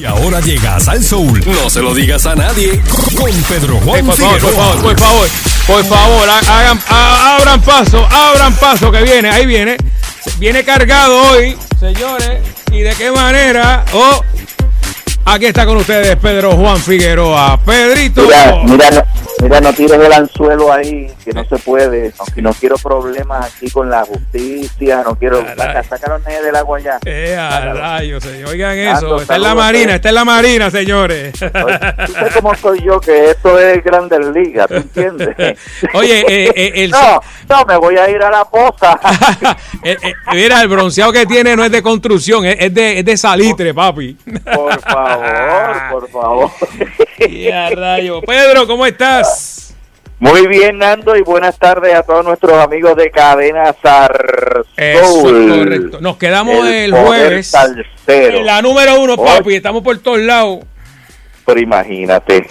Y ahora llegas al Soul. No se lo digas a nadie. Con Pedro Juan Eh, por favor, por favor, por favor, por favor, ha- hagan, ha- abran paso, abran paso que viene, ahí viene. Viene cargado hoy, señores. ¿Y de qué manera? Oh, aquí está con ustedes Pedro Juan Figueroa. Pedrito. Mira, mira, mira, no tires el anzuelo ahí, que no se puede. No, no quiero problemas aquí con la justicia, no quiero. Caray. Saca, saca los nenes del agua ya. Eh, a Sácalo. rayos, señor. Oigan eso. Está en la marina, está en la marina, señores. Oye, Tú sabes cómo soy yo, que esto es Grandes Ligas, ¿tú entiendes? Oye, eh, eh, el, no, no, me voy a ir a la poza. Eh, eh, mira, el bronceado que tiene no es de construcción, es, de, es de salitre, papi. Por favor, por favor. Y a rayo. Pedro, ¿cómo estás? Muy bien, Nando, y buenas tardes a todos nuestros amigos de Cadena es correcto. Nos quedamos el, poder jueves. En la número uno, papi. Estamos por todos lados. Pero imagínate.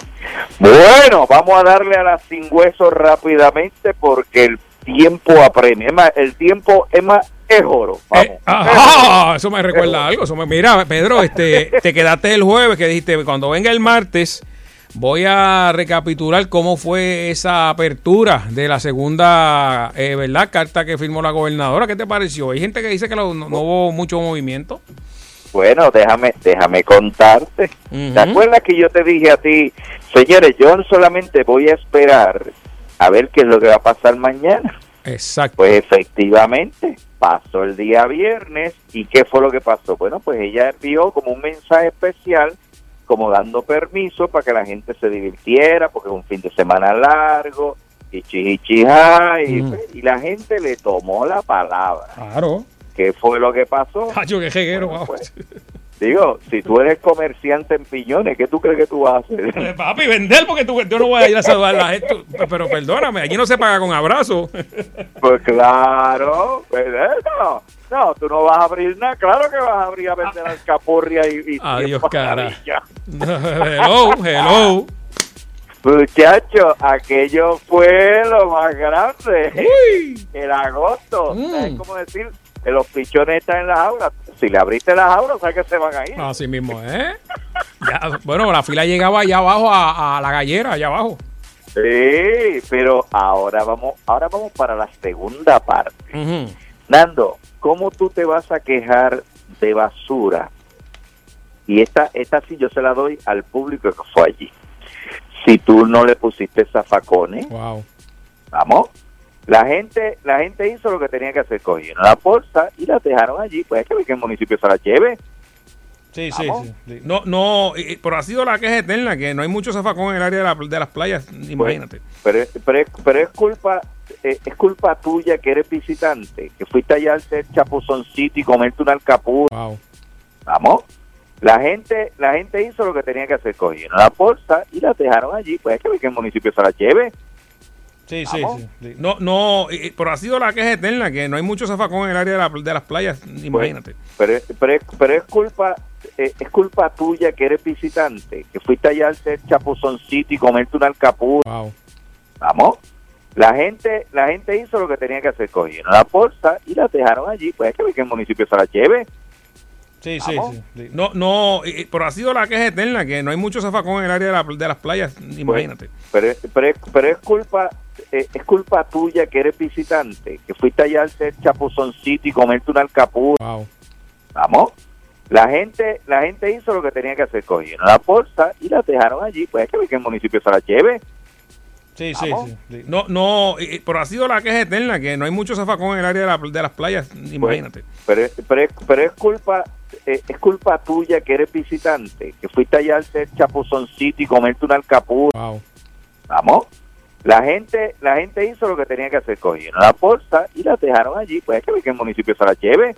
Bueno, vamos a darle a las sin huesos rápidamente porque el tiempo apremia. El tiempo es más es oro. Vamos. Eh, ajá, eso me recuerda algo. Eso me- mira, Pedro, este, te quedaste el jueves que dijiste, cuando venga el martes, voy a recapitular cómo fue esa apertura de la segunda, eh, ¿verdad? Carta que firmó la gobernadora. ¿Qué te pareció? Hay gente que dice que no, no hubo mucho movimiento. Bueno, déjame, déjame contarte. Ujú. ¿Te acuerdas que yo te dije a ti, señores, yo solamente voy a esperar a ver qué es lo que va a pasar mañana? Exacto. Pues efectivamente, pasó el día viernes y ¿qué fue lo que pasó? Bueno, pues ella envió como un mensaje especial, como dando permiso para que la gente se divirtiera, porque es un fin de semana largo, y chichichija, y, Mm. y la gente le tomó la palabra. Claro. ¿Qué fue lo que pasó? Hacho, qué jeguero, Bueno, pues, Digo, si tú eres comerciante en piñones, ¿qué tú crees que tú vas a hacer? Eh, Papi, vender porque tú, yo no voy a ir a saludar a la gente. Pero perdóname, allí no se paga con abrazo. Pues claro, pues eso. No, tú no vas a abrir nada. Claro que vas a abrir a vender alcapurria y, y Adiós, cara. hello, hello. Muchachos, aquello fue lo más grande. Uy. El agosto. Mm. Es como decir, los pichones están en las aulas. Si le abriste las aulas, sabes que se van a ir. Así mismo, ¿eh? Ya, bueno, la fila llegaba allá abajo a, a la gallera, allá abajo. Sí, pero ahora vamos, ahora vamos para la segunda parte. Nando, ¿cómo tú te vas a quejar de basura? Y esta, esta sí yo se la doy al público que fue allí. Si tú no le pusiste zafacones, Wow. vamos. La gente, la gente hizo lo que tenía que hacer, cogieron la bolsa y la dejaron allí. Pues es que el municipio se la lleve. Sí, sí, sí. No, no, y- y- pero ha sido la queja eterna, que no hay mucho zafacón en el área de, la- de las playas, imagínate. Pero, es- pero, pero es culpa eh, es culpa tuya que eres visitante, que fuiste allá al ser chapuzoncito y comerte un alcapur. Wow. Vamos. La gente, la gente hizo lo que tenía que hacer, cogieron la bolsa y la dejaron allí. Pues es que el municipio se la lleve. Sí, sí, sí. No, no, pero ha sido la queja eterna, que no hay mucho zafacón en el área de, la- de las playas, imagínate. Pero, es- pero, es- pero es culpa eh, es culpa tuya que eres visitante, que fuiste allá al ser chapuzoncito y comerte un alcapur. Wow. Vamos. La gente, la gente hizo lo que tenía que hacer, cogieron la bolsa y la dejaron allí. Pues es que el municipio se la lleve. Sí, sí, sí, sí. No, no, pero ha sido la queja eterna, que no hay mucho zafacón en el área de, la- de las playas, imagínate. Pero, es- pero, es- pero es culpa eh, es culpa tuya que eres visitante, que fuiste allá al ser chapuzoncito y comerte un alcapur. Wow. Vamos. La gente, la gente hizo lo que tenía que hacer, cogieron la bolsa y la dejaron allí. Pues es que el municipio se la lleve. Sí, sí, sí, sí. No, no, pero ha sido la queja eterna, que no hay mucho zafacón en el área de, la- de las playas, imagínate. Pero, es- pero, es- pero es culpa eh, es culpa tuya que eres visitante, que fuiste allá al chapuzoncito y comerte un alcapur. Wow. Vamos. La gente, la gente hizo lo que tenía que hacer, cogieron la bolsa y la dejaron allí. Pues es que el municipio se la lleve.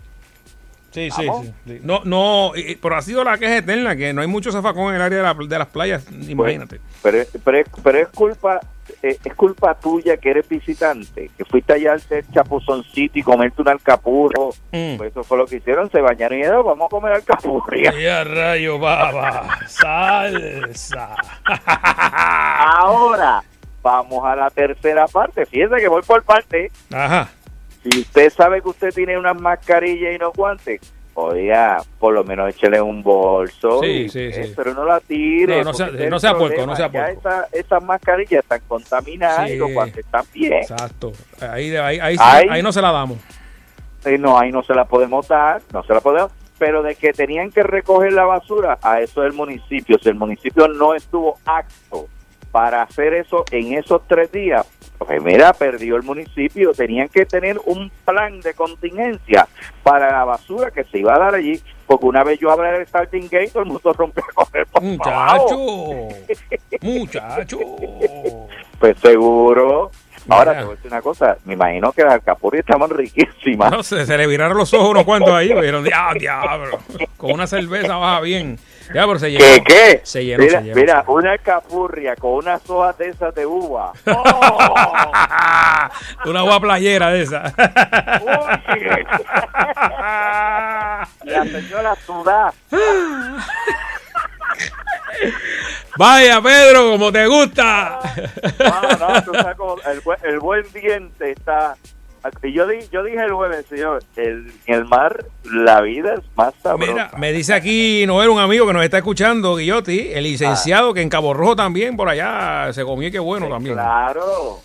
Sí, sí, sí. No, no, pero ha sido la queja eterna, que no hay mucho zafacón en el área de, la- de las playas, imagínate. Pero, pero, pero es culpa eh, es culpa tuya que eres visitante, que fuiste allá al ser chapuzoncito y comerte un alcapur. Mm. Pues eso fue lo que hicieron, se bañaron y dijeron, vamos a comer alcapurria. Y a rayo, baba, salsa. Ahora, vamos a la tercera parte. Fíjense que voy por parte. Ajá. Si usted sabe que usted tiene unas mascarillas y no guantes, oiga, por lo menos échele un bolso. Sí, y, sí, sí. Pero no la tire. No, no sea- no sea el puerco, no sea. Ya puerco. esa- esas mascarillas están contaminadas y los guantes están bien. Exacto. Ahí, ahí, ahí, Ahí- ahí no se la damos. Eh, no, ahí no se la podemos dar, no se la podemos, pero de que tenían que recoger la basura, a eso del municipio. Si el municipio no estuvo acto para hacer eso en esos tres días, pues mira, perdió el municipio. Tenían que tener un plan de contingencia para la basura que se iba a dar allí, porque una vez yo abrí el starting gate, todo el mundo rompió a correr por. Muchacho. Muchacho. Pues seguro. Ahora Mira. te voy a decir una cosa, me imagino que las alcapurrias estaban riquísimas. No sé, se le viraron los ojos unos cuantos ahí. Vieron, "Ah, diablo. Con una cerveza baja bien. Ya, pero se llenó. ¿Qué, qué? Se llenó, mira, se llenó. mira, una capurria con unas hojas de esas de uva. ¡Oh! Una agua playera de esa. La señora sudá. Vaya, Pedro, como te gusta. No, no, tú sabes cómo el, buen- el buen diente está... Y yo, di- yo dije el jueves, señor, el, en el mar la vida es más sabrosa. Mira, me dice aquí Noel, un amigo que nos está escuchando, Guillotti, el licenciado que en Cabo Rojo también, por allá, se comió y qué bueno Sí, también. Claro.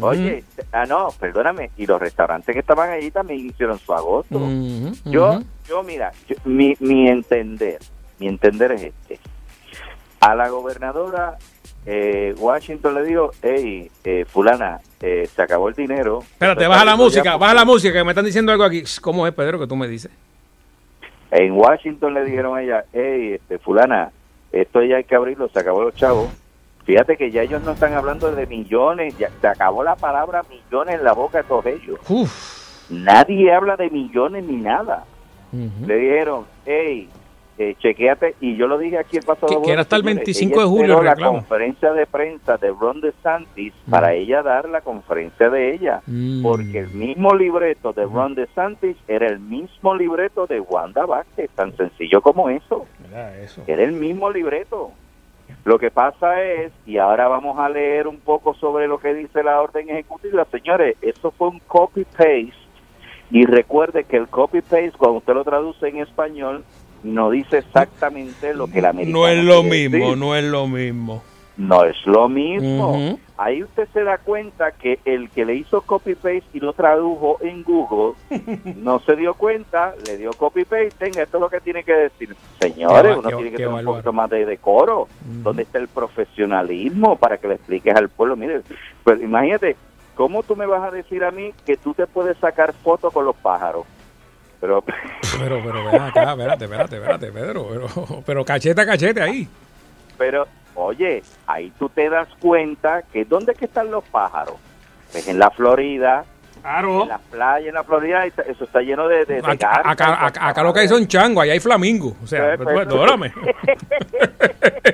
Oye, ah, no, perdóname. Y los restaurantes que estaban allí también hicieron su agosto. Yo, yo mira, yo- mi, mi entender, mi entender es este. A la gobernadora eh, Washington le dijo, hey, eh, fulana, eh, se acabó el dinero. Espérate, baja la música, ya baja la música, que me están diciendo algo aquí. ¿Cómo es, Pedro, que tú me dices? En Washington le dijeron a ella, hey, este, fulana, esto ya hay que abrirlo, se acabó los chavos. Fíjate que ya ellos no están hablando de millones, ya se acabó la palabra millones en la boca de todos ellos. Uf. Nadie habla de millones ni nada. Le dijeron, hey, eh, chequéate, y yo lo dije aquí el pasado Que- era hasta el señores, 25 ella de julio la conferencia de prensa de Ron DeSantis para ella dar la conferencia de ella, Mm. porque el mismo libreto de Ron DeSantis era el mismo libreto de Wanda Vázquez, tan sencillo como eso. era el mismo libreto. Lo que pasa es, y ahora vamos a leer un poco sobre lo que dice la orden ejecutiva, señores, eso fue un copy-paste, y recuerde que el copy-paste, cuando usted lo traduce en español, no dice exactamente lo que la americano No es lo mismo, decir. no es lo mismo. No es lo mismo. Ahí usted se da cuenta que el que le hizo copy-paste y lo tradujo en Google, no se dio cuenta, le dio copy-paste, esto es lo que tiene que decir. Señores, Qué uno qué- tiene que tener un poquito más de decoro. ¿Dónde está el profesionalismo para que le expliques al pueblo? Mire, pues imagínate, ¿cómo tú me vas a decir a mí que tú te puedes sacar fotos con los pájaros? Pero, Pero, pero, ven acá, espérate, espérate, espérate, Pedro. Pero, pero cachete a cachete ahí. pero, oye, ahí tú te das cuenta que ¿dónde es que están los pájaros? Pues en la Florida, Claro. en la playa, en la Florida, ahí eso está lleno de, de, de Acá, acá- acá- acá lo que hay son changos, allá hay flamingo. O sea, Eh, pues, pues, perdóname.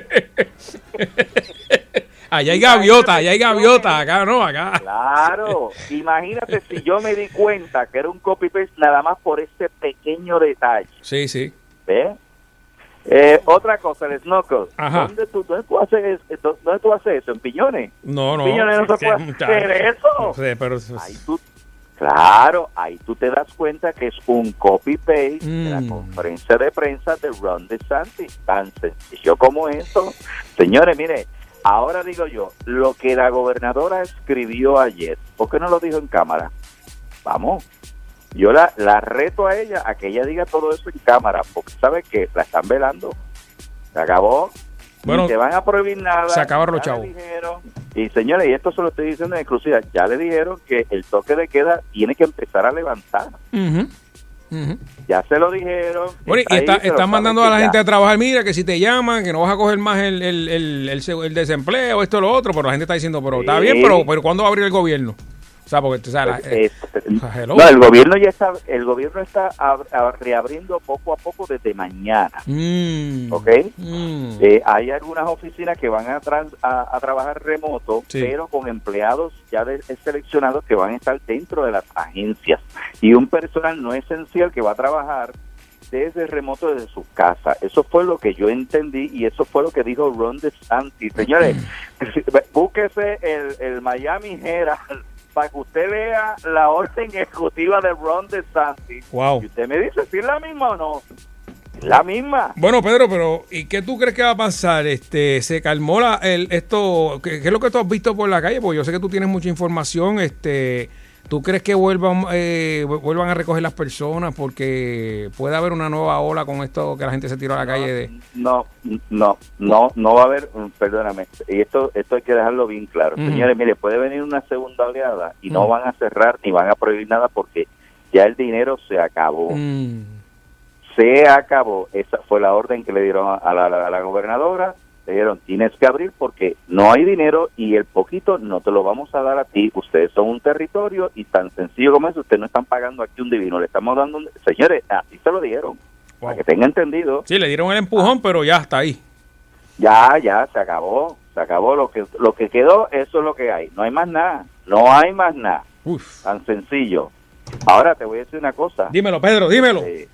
allá hay gaviota, allá hay gaviota, acá no, acá. Claro, imagínate si yo me di cuenta que era un copy-paste nada más por este pequeño detalle. Sí, sí. ¿Ves? Eh, otra cosa, el snorkel. Ajá. ¿Dónde tú, dónde, tú haces, eso? ¿Dónde tú haces eso? ¿En Piñones? No, no. Piñones no se puede hacer eso. No sé, pero Ahí tú, claro, ahí tú te das cuenta que es un copy-paste de la Mm. conferencia de prensa de Ron DeSantis. Tan sencillo como eso. Señores, mire, ahora digo yo, lo que la gobernadora escribió ayer, ¿por qué no lo dijo en cámara? Vamos. Yo la, la reto a ella a que ella diga todo eso en cámara, porque sabe que la están velando. Se acabó. Bueno, Ni te van a prohibir nada. se acabaron los chavos. dijeron. Y señores, y esto se lo estoy diciendo en exclusiva, ya le dijeron que el toque de queda tiene que empezar a levantar. Ya se lo dijeron. Bueno, y está, están mandando a la gente ya. a trabajar, mira, que si te llaman, que no vas a coger más el, el, el, el desempleo, esto, lo otro, pero la gente está diciendo, pero está bien, pero, pero ¿cuándo va a abrir el gobierno? Sea, porque, o sea, la- eh, Este, hello. no, el gobierno ya está, el gobierno está ab- ab- reabriendo poco a poco desde mañana. mm, ¿Ok? mm. Eh, hay algunas oficinas que van a, trans- a, a trabajar remoto, Sí. pero con empleados ya de- seleccionados que van a estar dentro de las agencias y un personal no esencial que va a trabajar desde remoto desde su casa. Eso fue lo que yo entendí y eso fue lo que dijo Ron DeSantis. Señores, búsquese el, el Miami Herald para que usted vea la orden ejecutiva de Ron DeSantis. Wow. Y usted me dice si es la misma o no. La misma. Bueno, Pedro, pero ¿y qué tú crees que va a pasar? Este, ¿Se calmó la, el, esto? ¿qué, qué es lo que tú has visto por la calle? Porque yo sé que tú tienes mucha información. Este, ¿Tú crees que vuelvan, eh, vuelvan a recoger las personas? Porque puede haber una nueva ola con esto que la gente se tiró a la calle. De... No, no, no, no va a haber, perdóname, y esto, esto hay que dejarlo bien claro. Señores, mire, puede venir una segunda oleada y no van a cerrar ni van a prohibir nada porque ya el dinero se acabó. Mm, se acabó. Esa fue la orden que le dieron a la- a la gobernadora. Le dijeron, tienes que abrir porque no hay dinero y el poquito no te lo vamos a dar a ti. Ustedes son un territorio y tan sencillo como eso, ustedes no están pagando aquí un divino, le estamos dando un... Señores, así se lo dijeron. wow. Para que tengan entendido, Sí, le dieron el empujón, pero ya está ahí. ya, ya, se acabó. Se acabó. Lo que, lo que quedó, eso es lo que hay. No hay más nada. No hay más nada. Uf. Tan sencillo. Ahora te voy a decir una cosa. Dímelo, Pedro, dímelo. Eh,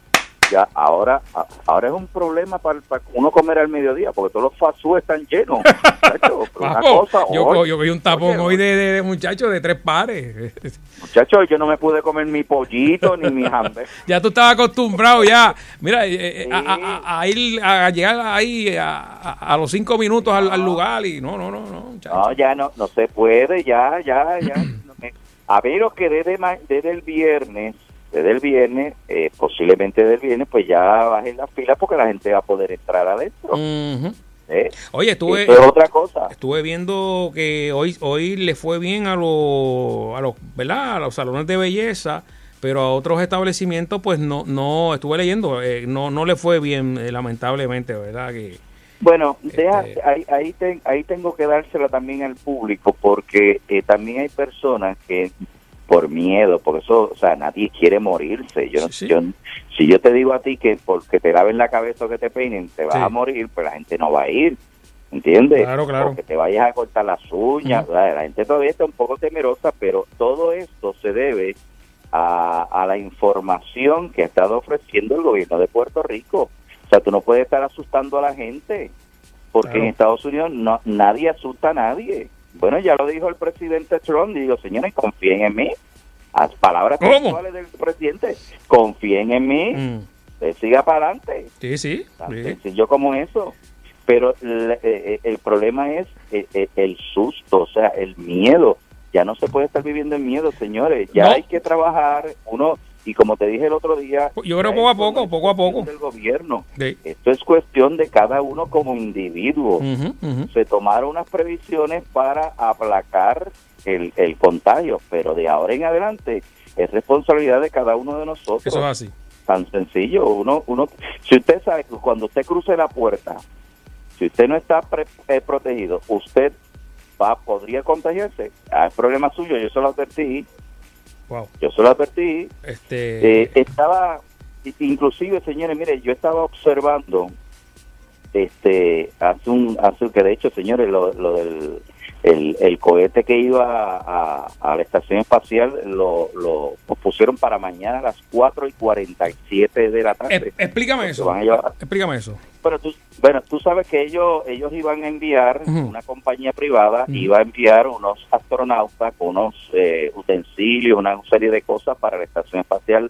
ya ahora ahora es un problema para, para uno comer al mediodía porque todos los fast están llenos una cosa, yo, yo vi un tapón oye, hoy de, de, de muchachos de tres pares. muchacho yo no me pude comer mi pollito ni mi hambre ya tú estabas acostumbrado ya. Mira, eh, eh, a, Sí. a- a- a ir a llegar ahí a, los cinco minutos al, al lugar y no, no, no, no, muchacho. no ya no no se puede ya ya ya a menos que desde desde el viernes desde el viernes eh, posiblemente desde el viernes pues ya bajen las filas porque la gente va a poder entrar adentro. ¿eh? Oye, estuve, es otra cosa estuve viendo que hoy, hoy le fue bien a los, a los, ¿verdad? A los salones de belleza, pero a otros establecimientos, pues no, no, estuve leyendo, eh, no, no le fue bien, eh, lamentablemente, ¿verdad? Que, Bueno, deja- Este- ahí, ahí, ten- ahí tengo que dársela también al público porque eh, también hay personas que por miedo, por eso, o sea, nadie quiere morirse. Yo, Sí, sí. yo- si yo te digo a ti que porque te laven la cabeza o que te peinen, te vas Sí. a morir, pues la gente no va a ir, ¿entiendes? Claro, claro. O que te vayas a cortar las uñas, la gente todavía está un poco temerosa, pero todo esto se debe a, a la información que ha estado ofreciendo el gobierno de Puerto Rico. O sea, tú no puedes estar asustando a la gente, porque Claro. en Estados Unidos no, nadie asusta a nadie. Bueno, ya lo dijo el presidente Trump, digo, señores, confíen en mí. Las palabras textuales del presidente, confíen en mí, mm, siga para adelante. sí, sí, Tan sí. sencillo como eso. Pero el, eh, el problema es eh, eh, el susto, o sea, el miedo. Ya no se puede estar viviendo en miedo, señores. Ya No. hay que trabajar. Uno, y como te dije el otro día, Yo creo poco a poco, es poco a poco. cuestión del gobierno. Sí. Esto es cuestión de cada uno como individuo. Se tomaron unas previsiones para aplacar el, el contagio, pero de ahora en adelante es responsabilidad de cada uno de nosotros Eso es así. tan sencillo. Uno, uno, si usted sabe que cuando usted cruce la puerta, si usted no está pre- eh, protegido, usted va podría contagiarse. Ah, es problema suyo. Yo se lo advertí. Wow. Yo se lo advertí. Este, Eh, estaba, inclusive, señores, mire, yo estaba observando, este, hace un, hace que de hecho, señores, lo, lo del el, el cohete que iba a, a la estación espacial lo, lo pusieron para mañana a las 4 y 47 de la tarde. eh, explícame eso. van a llevar- Explícame eso. pero tú, bueno, tú sabes que ellos ellos iban a enviar, una compañía privada iba a enviar unos astronautas con unos eh, utensilios, una serie de cosas para la estación espacial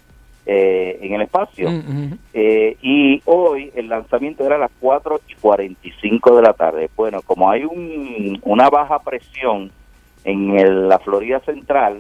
eh, en el espacio. Mm. Eh, y hoy el lanzamiento era a las 4 y 45 de la tarde. Bueno, como hay un, una baja presión en el- la Florida Central,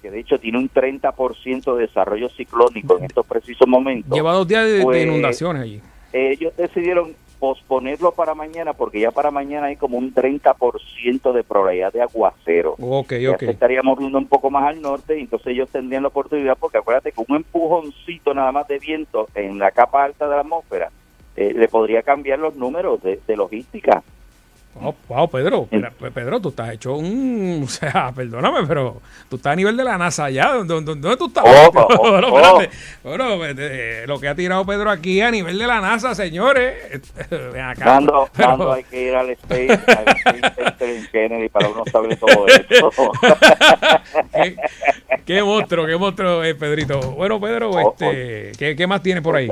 que de hecho tiene un 30% de desarrollo ciclónico en estos precisos momentos, Lleva dos días de, de Pues, inundaciones allí. ellos decidieron posponerlo para mañana porque ya para mañana hay como un 30% de probabilidad de aguacero. Ok, Ya ok. se estaría moviendo un poco más al norte y entonces ellos tendrían la oportunidad porque acuérdate que un empujoncito nada más de viento en la capa alta de la atmósfera eh, le podría cambiar los números de, de logística. Wow, wow, Pedro, Pedro, tú estás hecho un, o sea, perdóname, pero tú estás a nivel de la NASA ya, ¿dónde, tú estás? Oh, oh, Bueno, oh. Bueno, eh, lo que ha tirado Pedro aquí a nivel de la NASA, señores, ven acá. Pero- hay que ir al Space, al Space Center en Kennedy para uno saber todo eso. qué, qué monstruo, qué monstruo es Pedrito. Bueno, Pedro, Oh, este, ¿qué, qué más tienes por ahí?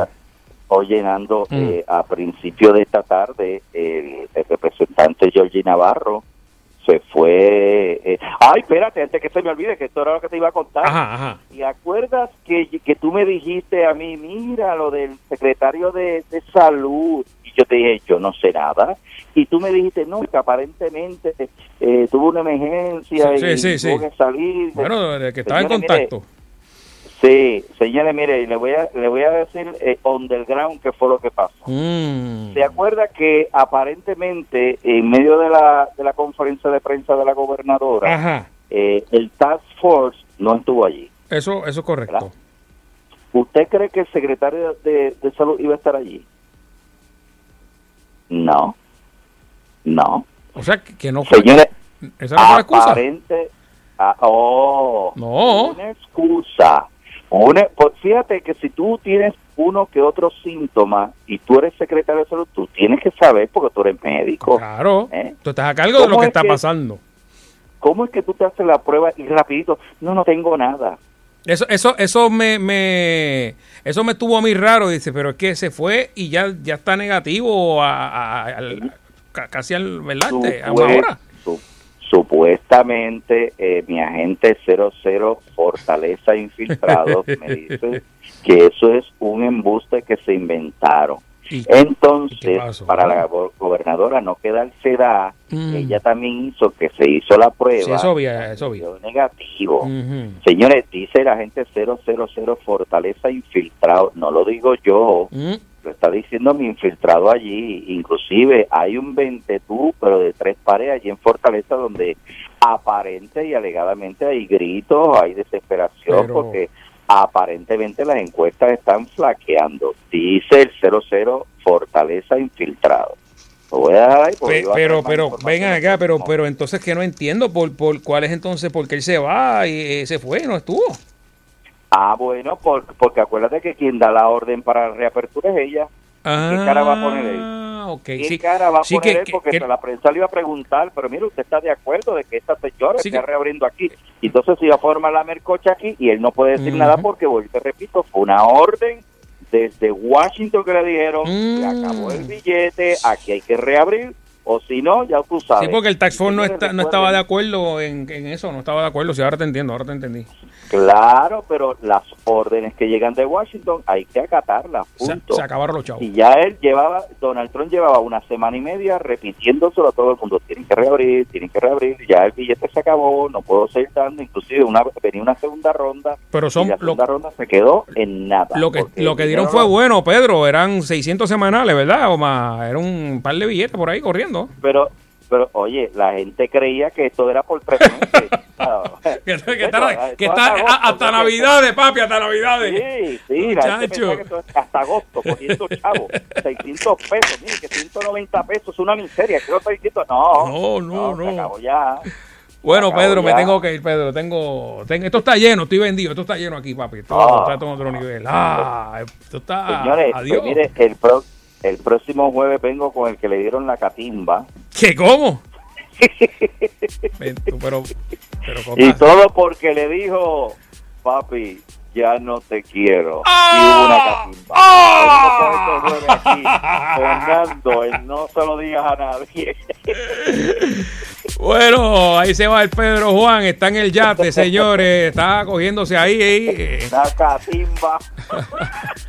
Hoy Nando, Mm. eh, a principio de esta tarde, el, el representante Georgie Navarro se fue. eh, ay, espérate, antes que se me olvide, que esto era lo que te iba a contar. Ajá, ajá. ¿Y acuerdas que, que tú me dijiste a mí, mira, lo del secretario de, de salud? Y yo te dije, yo no sé nada. Y tú me dijiste, no, que aparentemente eh, tuvo una emergencia Sí, y sí, sí. tuvo que salir. Bueno, que estaba en Señores, mire, contacto. Sí, señores, mire, le voy a, le voy a decir eh, on the ground qué fue lo que pasó. Mm. ¿Se acuerda que aparentemente en medio de la, de la conferencia de prensa de la gobernadora, eh, el Task Force no estuvo allí? Eso, eso es correcto. ¿Verdad? ¿Usted cree que el secretario de, de salud iba a estar allí? No, no. O sea, que, que no fue. Señores, Esa no fue la excusa. aparente, ah, oh, No. una excusa. Una, pues fíjate que si tú tienes uno que otro síntoma y tú eres secretario de salud, tú tienes que saber porque tú eres médico. Claro. ¿Eh? Tú estás a cargo de lo ¿Cómo que es está que- pasando. ¿Cómo es que tú te haces la prueba y rapidito? No, no tengo nada. Eso, eso, eso me, me, eso me estuvo a mí raro, dice, pero es que se fue y ya, ya está negativo a, a- casi al, ¿verdad? Este, a una hora. su- supuestamente eh, mi agente 00 Fortaleza Infiltrado me dice que eso es un embuste que se inventaron. ¿Y- y qué Entonces, para la go- gobernadora no quedarse da, Mm. ella también hizo que se hizo la prueba. Sí, vi, eso vi. dio negativo. Señores, dice la agente 000 Fortaleza Infiltrado, no lo digo yo, Mm. Está diciendo mi infiltrado allí. Inclusive hay un 20 tú, pero de tres pares allí en Fortaleza donde aparente y alegadamente hay gritos, hay desesperación Pero- porque aparentemente las encuestas están flaqueando. Dice el 00 Fortaleza Infiltrado. Lo voy a dejar ahí porque Pe- pero, pero, información. ven acá, pero, pero entonces que no entiendo por, por cuál es entonces, porque él se va y eh, se fue, no estuvo. Ah, bueno, por- porque acuérdate que quien da la orden para la reapertura es ella. Ah, cara va a poner él? ok. ¿Qué Sí, cara va a sí poner que- él? que- Porque que- la prensa le iba a preguntar, pero mire, usted está de acuerdo de que esta señora Sí está reabriendo aquí. Entonces se iba a formar la mercocha aquí y él no puede decir nada porque, vuelvo y te repito, fue una orden desde Washington que le dijeron, se Mm. acabó el billete, aquí hay que reabrir, o si no, ya tú sabes. Sí, porque el Tax no, está, no estaba de acuerdo en, en eso, no estaba de acuerdo. Sí, ahora te entiendo, ahora te entendí. Claro, pero las órdenes que llegan de Washington hay que acatarlas, Se, punto. se acabaron los chavos. Y ya él llevaba, Donald Trump llevaba una semana y media repitiéndoselo a todo el mundo. Tienen que reabrir, tienen que reabrir. Ya el billete se acabó, no puedo seguir dando. Inclusive una, venía una segunda ronda. Pero son y la lo, segunda ronda se quedó en nada. lo que, lo que dieron fue no- bueno, Pedro. Eran 600 semanales, ¿verdad? O más, era un par de billetes por ahí corriendo. Pero, pero oye, la gente creía que esto era por tres meses. Que, está, que bueno, que agosto, hasta Navidades, papi, hasta Navidades. Sí, sí, la gente que esto es hasta agosto, cogiendo chavo, 600 pesos, mire que 190 pesos es una miseria, creo 600, no, No, no, no. se acabó ya. Bueno, Pedro, me tengo que ir, Pedro. Tengo, tengo- esto está lleno, estoy vendido. Esto está lleno aquí, papi. Esto Ah. está en otro nivel. Ah, esto está. Señores, adiós. pues mire, el, pro- el próximo jueves vengo con el que le dieron la catimba ¿Qué? ¿Cómo? Pero, pero y todo porque le dijo, papi, ya no te quiero. ¡Ah! Y hubo una catimba. ¡Ah! Vengo con este aquí, Fernando, el no se lo digas a nadie. Bueno, ahí se va el Pedro Juan. Está en el yate, señores. Está cogiéndose ahí. ahí. La catimba.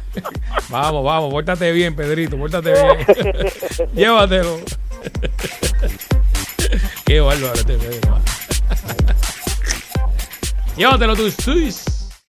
Vamos, vamos, pórtate bien, Pedrito, pórtate bien. Llévatelo. Qué bárbaro este Pedro. Llévatelo tú, Suiz.